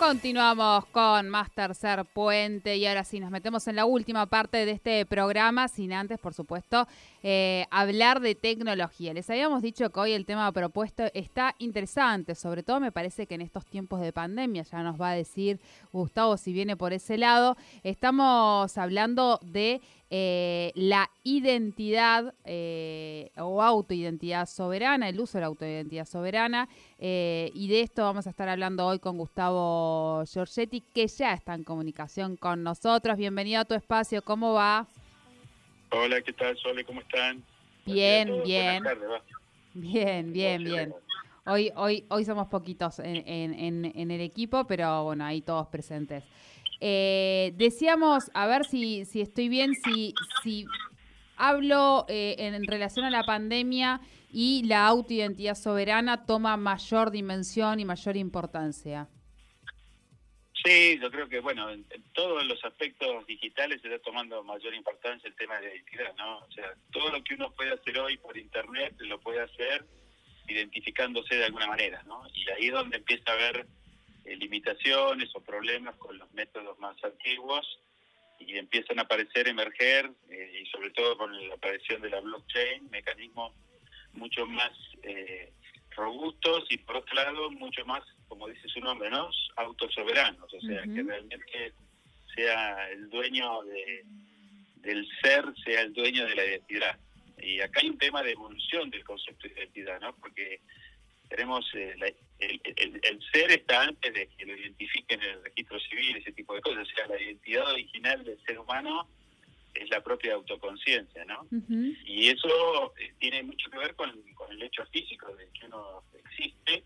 Continuamos con más tercer puente y ahora sí nos metemos en la última parte de este programa, sin antes, por supuesto, eh, hablar de tecnología. Les habíamos dicho que hoy el tema propuesto está interesante, sobre todo me parece que en estos tiempos de pandemia, ya nos va a decir Gustavo si viene por ese lado, estamos hablando de eh, la identidad eh, o autoidentidad soberana, el uso de la autoidentidad soberana. Eh, y de esto vamos a estar hablando hoy con Gustavo Giorgetti, que ya está en comunicación con nosotros. Bienvenido a tu espacio, ¿cómo va? Hola, ¿qué tal, Sole? ¿Cómo están? Bien, bien. bien, bien, bien. Hoy, hoy, hoy somos poquitos en, en, en el equipo, pero bueno, ahí todos presentes. Eh, decíamos, a ver si, si estoy bien, si, si hablo eh, en relación a la pandemia y la autoidentidad soberana toma mayor dimensión y mayor importancia. Sí, yo creo que, bueno, en, todos los aspectos digitales se está tomando mayor importancia el tema de la identidad, ¿no? O sea, todo lo que uno puede hacer hoy por Internet lo puede hacer identificándose de alguna manera, ¿no? Y ahí es donde empieza a haber eh, limitaciones o problemas con los métodos más antiguos y empiezan a aparecer, emerger, eh, y sobre todo con la aparición de la blockchain, mecanismos mucho más eh, robustos y por otro lado mucho más, como dice su nombre, ¿no? autosoberanos, o sea, que realmente sea el dueño de, del ser, sea el dueño de la identidad. Y acá hay un tema de evolución del concepto de identidad, ¿no? Porque tenemos eh, el, ser está antes de que lo identifiquen en el registro civil, ese tipo de cosas. O sea, la identidad original del ser humano es la propia autoconciencia, ¿no? Y eso eh, tiene mucho que ver con, el hecho físico de que uno existe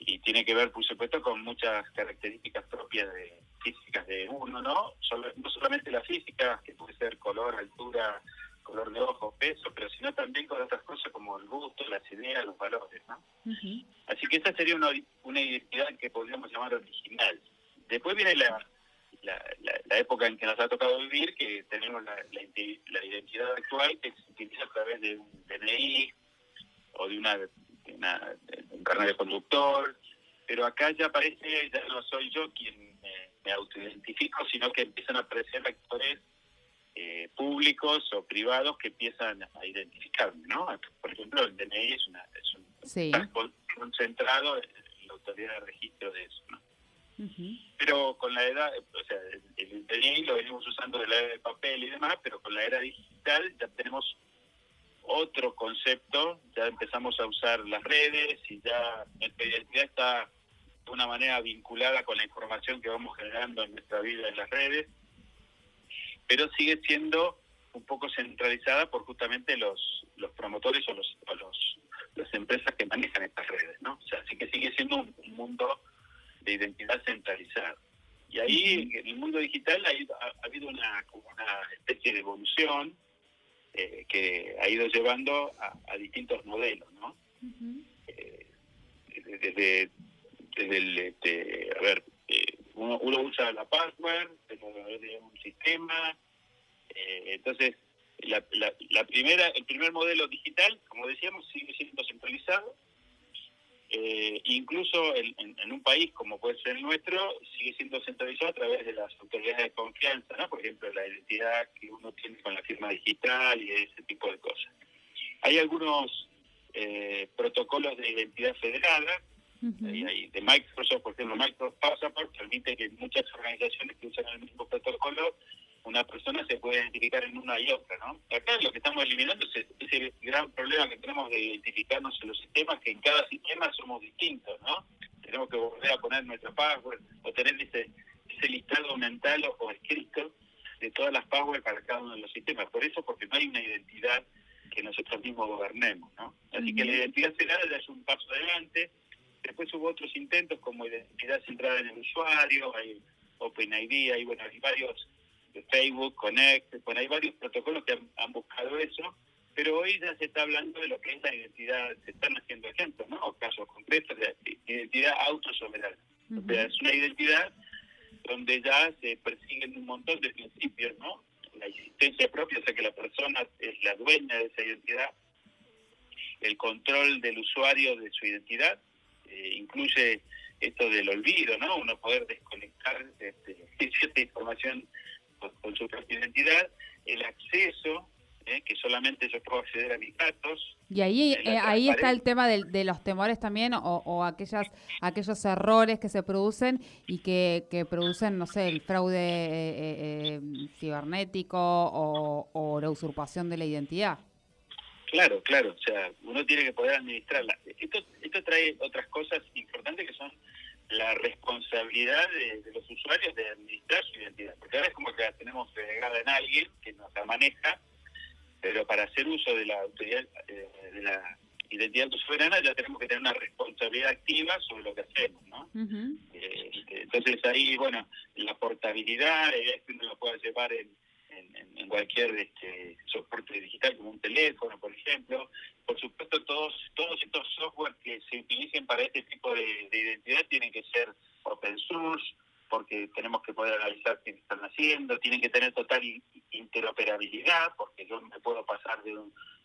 y tiene que ver, por supuesto, con muchas características propias de físicas de uno, ¿no? no solamente la física, que puede ser color, altura, color de ojos, peso, pero sino también con otras cosas como el gusto, las ideas, los valores, ¿no? Así que esa sería una, una identidad que podríamos llamar original. Después viene la, la, época en que nos ha tocado vivir, que tenemos la, la, identidad actual que se utiliza a través de un DNI o de una, de una un carnet de conductor, pero acá ya aparece, ya no soy yo quien me, me autoidentifico, sino que empiezan a aparecer actores eh, públicos o privados que empiezan a identificarme, ¿no? Por ejemplo, el DNI es, una, es un concentrado en la autoridad de registro de eso, ¿no? Pero con la edad, o sea, el, DNI lo venimos usando de la era de papel y demás, pero con la era digital ya tenemos otro concepto, ya empezamos a usar las redes y ya nuestra identidad está de una manera vinculada con la información que vamos generando en nuestra vida en las redes pero sigue siendo un poco centralizada por justamente los, los promotores o, los, los las empresas que manejan estas redes, ¿no? O sea, así que sigue siendo un, mundo de identidad centralizada. Y ahí, en el mundo digital, ha, habido una, una especie de evolución eh, que ha ido llevando a, distintos modelos, ¿no? Eh, desde, desde el, este, a ver, eh, uno, uno, usa la password, de un sistema, entonces, la, la, primera, el primer modelo digital, como decíamos, sigue siendo centralizado. Eh, incluso en, un país como puede ser el nuestro, sigue siendo centralizado a través de las autoridades de confianza, ¿no? Por ejemplo, la identidad que uno tiene con la firma digital y ese tipo de cosas. Hay algunos eh, protocolos de identidad federada, de Microsoft, por ejemplo, Microsoft Passport permite que muchas organizaciones que usan el mismo protocolo una persona se puede identificar en una y otra, ¿no? Acá lo que estamos eliminando es ese gran problema que tenemos de identificarnos en los sistemas, que en cada sistema somos distintos, ¿no? Tenemos que volver a poner nuestra password o tener ese, ese listado mental o, escrito de todas las passwords para cada uno de los sistemas. Por eso, porque no hay una identidad que nosotros mismos gobernemos, ¿no? Así que la identidad cerrada ya es un paso adelante. Después hubo otros intentos como identidad centrada en el usuario, hay OpenID, hay, bueno, hay varios Facebook, Connect, bueno, hay varios protocolos que han, buscado eso, pero hoy ya se está hablando de lo que es la identidad, se están haciendo ejemplos, ¿no? O casos concretos de identidad autosoberana. O sea, es una identidad donde ya se persiguen un montón de principios, ¿no? La existencia propia, o sea que la persona es la dueña de esa identidad, el control del usuario de su identidad, eh, incluye esto del olvido, ¿no? Uno poder desconectar este, cierta información con, su propia identidad, el acceso, ¿eh? que solamente yo puedo acceder a mis datos. Y ahí eh, ahí está el tema de, de los temores también, o, o, aquellas aquellos errores que se producen y que, que producen, no sé, el fraude eh, cibernético o, o la usurpación de la identidad. Claro, claro, o sea, uno tiene que poder administrarla. Esto, esto trae otras cosas importantes que son la responsabilidad de, los usuarios de administrar su identidad. Porque ahora es como que la tenemos delegada en alguien que nos la maneja, pero para hacer uso de la autoridad, eh, de la identidad soberana ya tenemos que tener una responsabilidad activa sobre lo que hacemos, ¿no? Eh, entonces ahí, bueno, la portabilidad, es que uno lo pueda llevar en en, cualquier este, soporte digital como un teléfono, por ejemplo. Por supuesto, todos que se utilicen para este tipo de, identidad tienen que ser open source, porque tenemos que poder analizar qué están haciendo, tienen que tener total interoperabilidad, porque yo me puedo pasar de,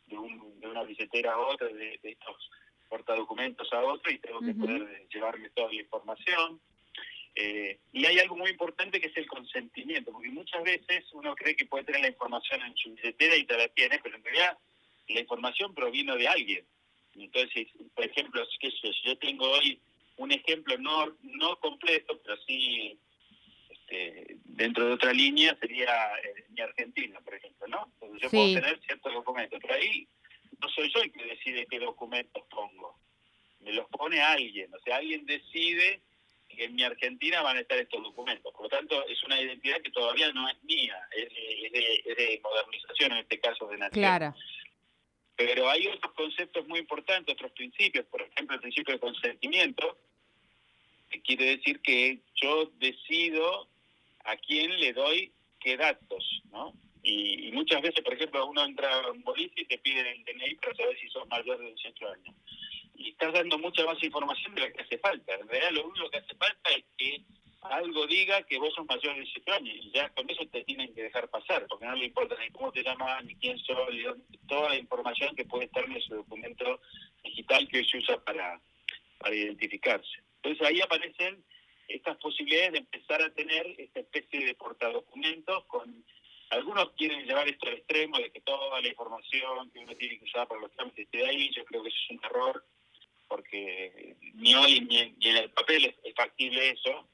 de, una billetera a otra, de, de estos portadocumentos a otro, y tengo que poder llevarme toda la información. Eh, y hay algo muy importante que es el consentimiento, porque muchas veces uno cree que puede tener la información en su billetera y te la tiene, pero en realidad la información provino de alguien. Entonces, por ejemplo, si yo tengo hoy un ejemplo no, no completo, pero sí este, dentro de otra línea, sería eh, mi Argentina, por ejemplo, ¿no? Entonces yo puedo tener ciertos documentos, pero ahí no soy yo el que decide qué documentos pongo. Me los pone alguien, o sea, alguien decide en mi Argentina van a estar estos documentos. Por lo tanto, es una identidad que todavía no es mía, es de, modernización en este caso de nación. Claro. Pero hay otros conceptos muy importantes, otros principios, por ejemplo, el principio de consentimiento, que quiere decir que yo decido a quién le doy qué datos, ¿no? Y, muchas veces, por ejemplo, uno entra a un policía y te piden el DNI para saber si sos mayor de 18 años y estás dando mucha más información de lo que hace falta. En realidad lo único que hace falta es que algo diga que vos sos mayor de 18 años y ya con eso te tienen que dejar pasar, porque no le importa ni cómo te llamas, ni quién soy, toda la información que puede estar en ese documento digital que hoy se usa para, para identificarse. Entonces ahí aparecen estas posibilidades de empezar a tener esta especie de portadocumentos con algunos quieren llevar esto al extremo de que toda la información que uno tiene que usar para los trámites esté ahí, yo creo que eso es un error porque ni hoy ni en, el papel es, factible eso,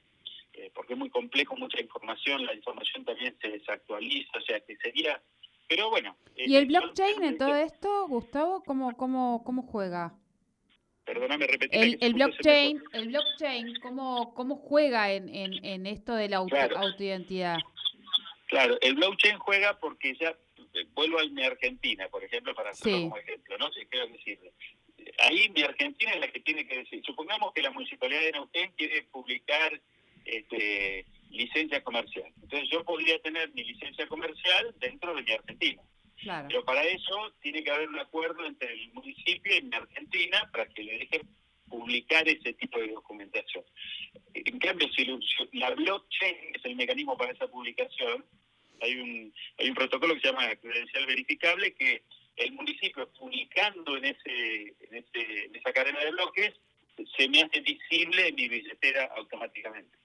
eh, porque es muy complejo, mucha información, la información también se desactualiza, o sea que sería... Pero bueno... ¿Y el blockchain en todo esto, Gustavo, cómo, cómo, cómo juega? Perdóname, repetí. El, el blockchain, el blockchain ¿cómo, cómo juega en, en, en esto de la auto, autoidentidad? Claro, el blockchain juega porque ya, eh, vuelvo a mi Argentina, por ejemplo, para hacerlo como ejemplo, ¿no? sé creo que sirve ahí mi Argentina es la que tiene que decir. Supongamos que la municipalidad de Neuquén quiere publicar este, licencia comercial. Entonces yo podría tener mi licencia comercial dentro de mi Argentina. Pero para eso tiene que haber un acuerdo entre el municipio y mi Argentina para que le dejen publicar ese tipo de documentación. En cambio, si la blockchain es el mecanismo para esa publicación, hay un, hay un protocolo que se llama credencial verificable que el municipio publicando en ese, en ese en esa cadena de bloques se me hace visible en mi billetera automáticamente.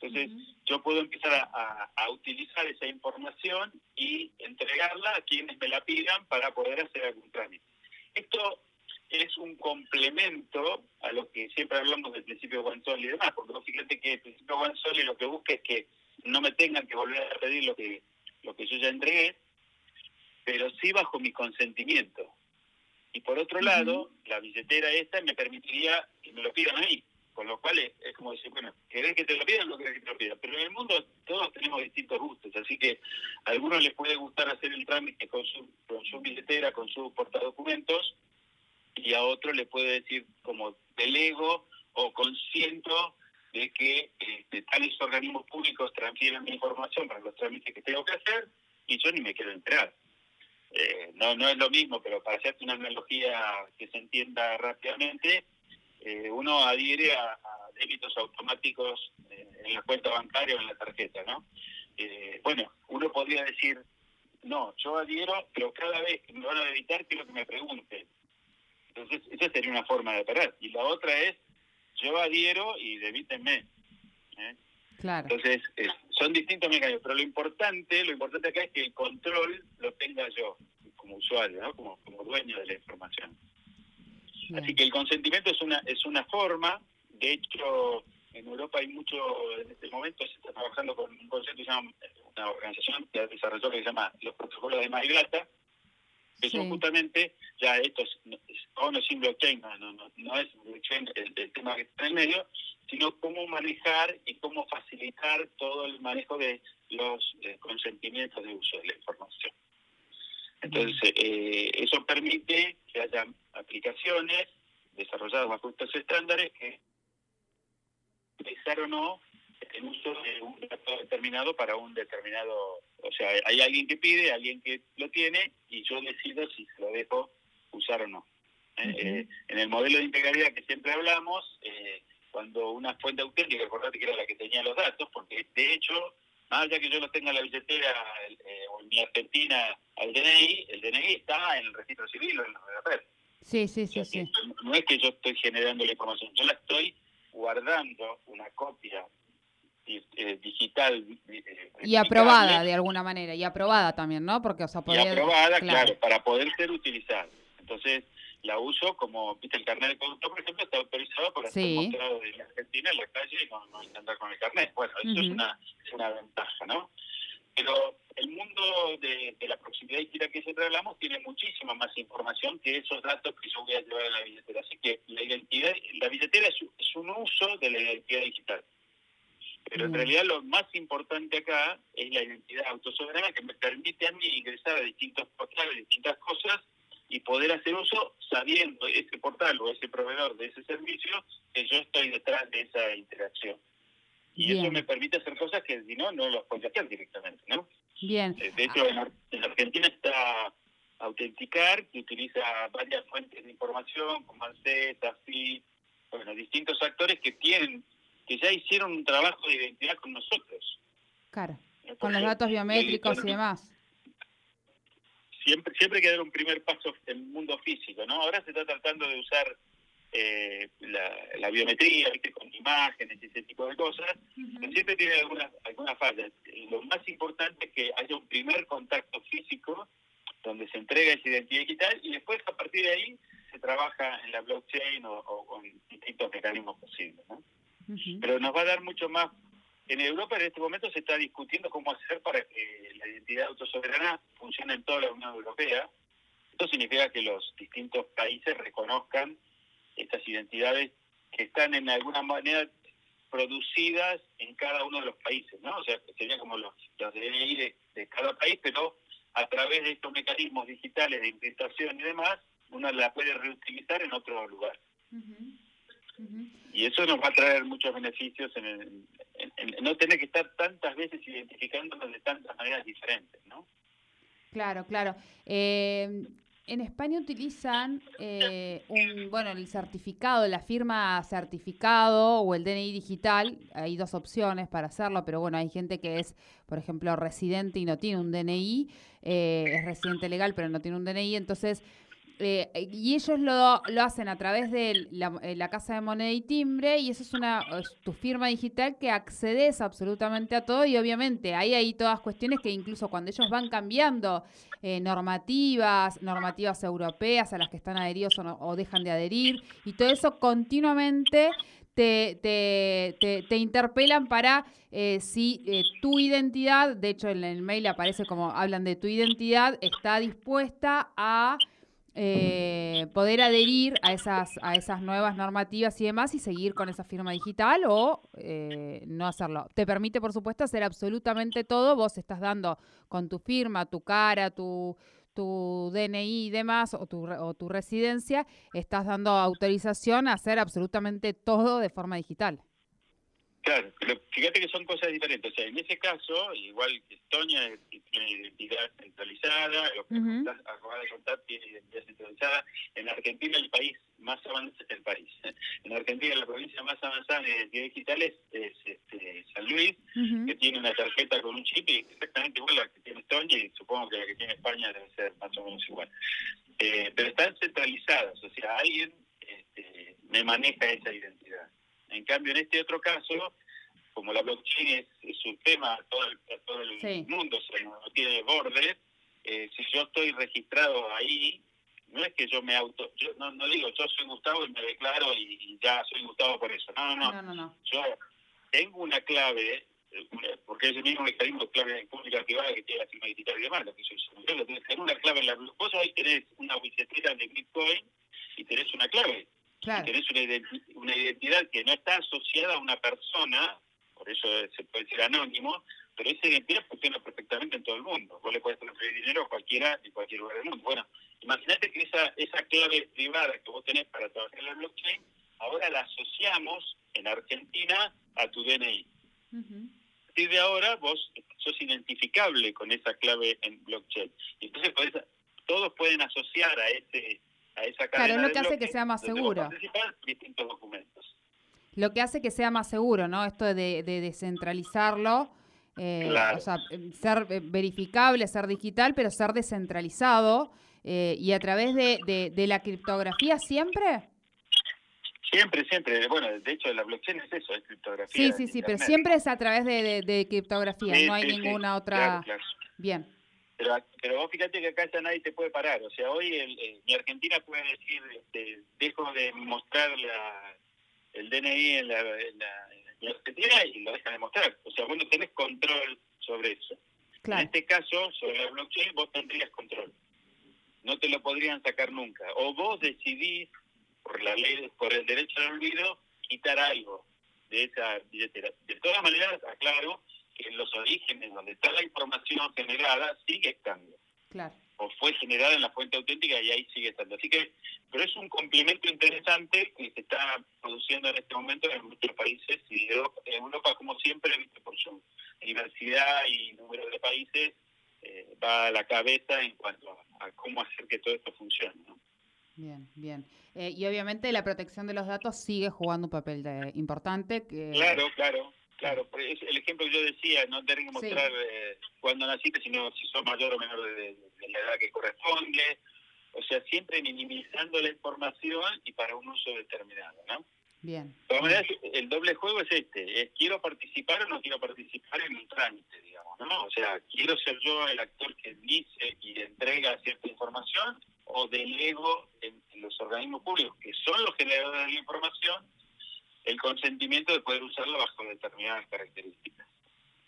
Entonces, yo puedo empezar a, a, utilizar esa información y entregarla a quienes me la pidan para poder hacer algún trámite. Esto es un complemento a lo que siempre hablamos del principio Sol y demás, porque fíjate que el principio y lo que busca es que no me tengan que volver a pedir lo que, lo que yo ya entregué, pero sí bajo mi consentimiento. Y por otro lado, la billetera esta me permitiría que me lo pidan a mí, con lo cual es, como decir, bueno, ¿querés que te lo pidan o no querés que te lo pidan? Pero en el mundo todos tenemos distintos gustos, así que a algunos les puede gustar hacer el trámite con su, con su billetera, con su portadocumentos, y a otro le puede decir como delego o consiento de que este, tales organismos públicos transfieran mi información para los trámites que tengo que hacer y yo ni me quiero enterar. Eh, no, no es lo mismo, pero para hacerte una analogía que se entienda rápidamente, eh, uno adhiere a, débitos automáticos eh, en la cuenta bancaria o en la tarjeta, ¿no? bueno, uno podría decir, no, yo adhiero, pero cada vez que me van a debitar quiero que me pregunten. Entonces, esa sería una forma de operar. Y la otra es, yo adhiero y devítenme. ¿eh? Claro. Entonces, son distintos mecanismos, pero lo importante, lo importante acá es que el control lo tenga yo como usuario, ¿no? como, como dueño de la información. Así que el consentimiento es una es una forma, de hecho en Europa hay mucho, en este momento se está trabajando con un concepto que se llama, una organización que ha desarrollado que se llama los protocolos de Marilata, que son justamente, ya estos, no, no sin blockchain, no, no, no es blockchain el, tema que está en el medio, sino cómo manejar y cómo facilitar todo el manejo de los eh, consentimientos de uso de la información. Entonces, eh, eso permite que haya aplicaciones desarrolladas bajo estos estándares que utilizar o no el uso de un dato determinado para un determinado, o sea, hay alguien que pide, alguien que lo tiene y yo decido si se lo dejo usar o no. ¿eh? Eh, en el modelo de integralidad que siempre hablamos, eh, cuando una fuente auténtica, recordate que era la que tenía los datos, porque de hecho, más allá que yo lo tenga en la billetera o en mi Argentina al DNI, el DNI está en el registro civil o en el RDP. Sí, sí, sí, sí. No es que yo estoy generando la información, yo la estoy guardando una copia eh, digital. Eh, y aprobada de alguna manera, y aprobada también, ¿no? Porque, o sea, Y aprobada, claro. para poder ser utilizada. Entonces, la uso como, viste, el carnet de conductor, por ejemplo, está autorizado por sí. mostrado de Argentina en la calle y no, no andar con el carnet. Bueno, eso es, una, es una ventaja, ¿no? Pero el mundo de, la proximidad digital que siempre hablamos tiene muchísima más información que esos datos que yo voy a llevar en la billetera. Así que la identidad, la billetera es, un uso de la identidad digital. Pero en mm. realidad lo más importante acá es la identidad autosoberana que me permite a mí ingresar a distintos portales, distintas cosas y poder hacer uso sabiendo ese portal o ese proveedor de ese servicio que yo estoy detrás de esa interacción. Y eso me permite hacer cosas que si no, no los puedo hacer directamente, ¿no? Bien. Eh, de hecho, en, Argentina está Autenticar, que utiliza varias fuentes de información, como ANSES, AFI, bueno, distintos actores que tienen, que ya hicieron un trabajo de identidad con nosotros. Claro, con los datos biométricos y demás. Siempre, siempre queda un primer paso en el mundo físico, ¿no? Ahora se está tratando de usar eh, la, biometría, con imágenes y ese tipo de cosas, siempre tiene algunas, algunas fallas. Lo más importante es que haya un primer contacto físico donde se entrega esa identidad digital y después a partir de ahí se trabaja en la blockchain o, con distintos mecanismos posibles. Pero nos va a dar mucho más. En Europa en este momento se está discutiendo cómo hacer para que la identidad autosoberana funcione en toda la Unión Europea. Esto significa que los distintos países reconozcan estas identidades que están en alguna manera producidas en cada uno de los países, ¿no? O sea, serían como los, los DNI de, de, cada país, pero a través de estos mecanismos digitales de encriptación y demás, uno la puede reutilizar en otro lugar. Y eso nos va a traer muchos beneficios en, no tener que estar tantas veces identificándonos de tantas maneras diferentes, ¿no? Claro, claro. Eh, en España utilizan eh, un, bueno, el certificado, la firma certificado o el DNI digital. Hay dos opciones para hacerlo, pero bueno, hay gente que es, por ejemplo, residente y no tiene un DNI, eh, es residente legal pero no tiene un DNI, entonces eh, y ellos lo, lo, hacen a través de la, eh, casa de moneda y timbre y eso es una tu firma digital que accedes absolutamente a todo y obviamente hay ahí todas cuestiones que incluso cuando ellos van cambiando eh, normativas, normativas europeas a las que están adheridos o, dejan de adherir y todo eso continuamente te, te, te, te, interpelan para si tu identidad, de hecho en el mail aparece como hablan de tu identidad, está dispuesta a eh, poder adherir a esas, a esas nuevas normativas y demás y seguir con esa firma digital o eh, no hacerlo. Te permite, por supuesto, hacer absolutamente todo. Vos estás dando con tu firma, tu cara, tu, tu DNI y demás, o tu, o tu residencia, estás dando autorización a hacer absolutamente todo de forma digital. Claro, pero fíjate que son cosas diferentes. O sea, en ese caso, igual que Estonia tiene identidad centralizada, lo que acabas de contar tiene identidad centralizada. En Argentina, el país más avanzado es el país. En Argentina, la provincia más avanzada en identidad digital es, este, San Luis, que tiene una tarjeta con un chip exactamente igual a la que tiene Estonia y supongo que la que tiene España debe ser más o menos igual. Eh, pero están centralizadas, o sea, alguien este, me maneja esa identidad. Cambio, en este otro caso, como la blockchain es, un tema a todo el, todo el mundo, o sea, no, tiene bordes, eh, si yo estoy registrado ahí, no es que yo me auto, yo no, no digo yo soy Gustavo y me declaro y, ya soy Gustavo por eso, no, no, no, no, yo tengo una clave, eh, porque es el mismo mecanismo de clave pública privada que tiene la firma digital y demás, lo que soy yo, tengo una clave en la vos ahí tenés una billetera de Bitcoin y tenés una clave, y tenés una, una identidad que no está asociada a una persona, por eso se puede decir anónimo, pero esa identidad funciona perfectamente en todo el mundo. Vos le puedes transferir dinero a cualquiera en cualquier lugar del mundo. Bueno, imagínate que esa, esa clave privada que vos tenés para trabajar en la blockchain, ahora la asociamos en Argentina a tu DNI. Y de ahora vos sos identificable con esa clave en blockchain. Entonces todos pueden asociar a ese a esa cadena Claro, es lo que hace que sea más seguro. distintos documentos. Lo que hace que sea más seguro, ¿no? Esto de, de descentralizarlo eh, o sea, em, ser eh, verificable, ser digital, pero ser descentralizado eh, y a través de, de, la criptografía siempre. Siempre, siempre. Bueno, de hecho, la blockchain es eso, es criptografía. Sí, sí, sí, pero siempre es a través de, de criptografía, no hay ninguna otra. Bien. Pero, pero vos fíjate que acá ya nadie te puede parar. O sea, hoy el, mi Argentina puede decir, este, dejo de mostrar la, el DNI en la, en la y Argentina y lo dejan de mostrar. O sea, vos no tenés control sobre eso. En este caso, sobre la blockchain, vos tendrías control. No te lo podrían sacar nunca. O vos decidís, por la ley, por el derecho al olvido, quitar algo de esa billetera. De todas maneras, aclaro en los orígenes, donde está la información generada, sigue estando. Claro o fue generada en la fuente auténtica y ahí sigue estando. Así que, pero es un complemento interesante que se está produciendo en este momento en muchos países y Europa, como siempre, por su diversidad y número de países, eh, va a la cabeza en cuanto a, cómo hacer que todo esto funcione. Bien, bien. Eh, y obviamente la protección de los datos sigue jugando un papel importante. Que... Claro, claro. Claro, es el ejemplo que yo decía, no tener que mostrar eh, cuándo naciste, sino si sos mayor o menor de, la edad que corresponde. O sea, siempre minimizando la información y para un uso determinado, ¿no? Bien. De todas maneras, el doble juego es este, es quiero participar o no quiero participar en un trámite, digamos, ¿no? O sea, quiero ser yo el actor que dice y entrega cierta información o delego en los organismos públicos, que son los generadores de la información, el consentimiento de poder usarlo bajo determinadas características.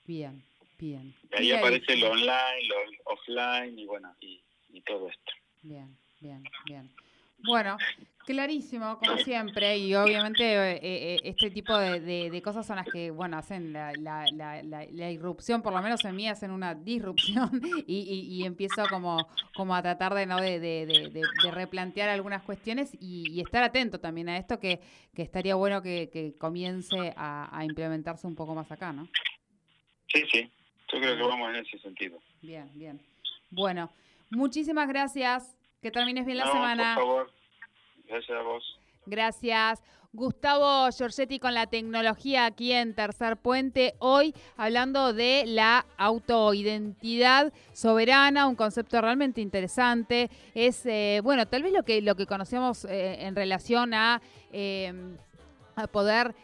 Bien, bien. Y ahí aparece lo online, lo offline y bueno, y, todo esto. Bien, bien, bien. Bueno, clarísimo, como siempre, y obviamente eh, eh, este tipo de, cosas son las que, bueno, hacen la, la, la, irrupción, por lo menos en mí hacen una disrupción y, y, empiezo como, como a tratar de, ¿no? de, de replantear algunas cuestiones y, estar atento también a esto que, que estaría bueno que, comience a, a, implementarse un poco más acá, ¿no? Sí, sí, yo creo que vamos en ese sentido. Bien, bien. Bueno, muchísimas gracias. Que termines bien la semana. Por favor. Gracias a vos. Gracias. Gustavo Giorgetti con la tecnología aquí en Tercer Puente. Hoy hablando de la autoidentidad soberana, un concepto realmente interesante. Es, eh, bueno, tal vez lo que, lo que conocemos eh, en relación a, eh, a poder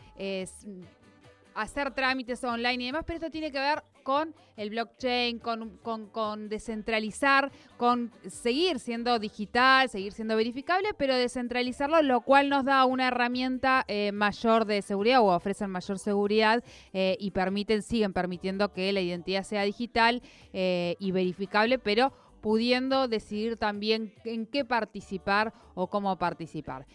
hacer trámites online y demás, pero esto tiene que ver con el blockchain, con, con, descentralizar, con seguir siendo digital, seguir siendo verificable, pero descentralizarlo, lo cual nos da una herramienta eh, mayor de seguridad o ofrecen mayor seguridad eh, y permiten, siguen permitiendo que la identidad sea digital eh, y verificable, pero pudiendo decidir también en qué participar o cómo participar.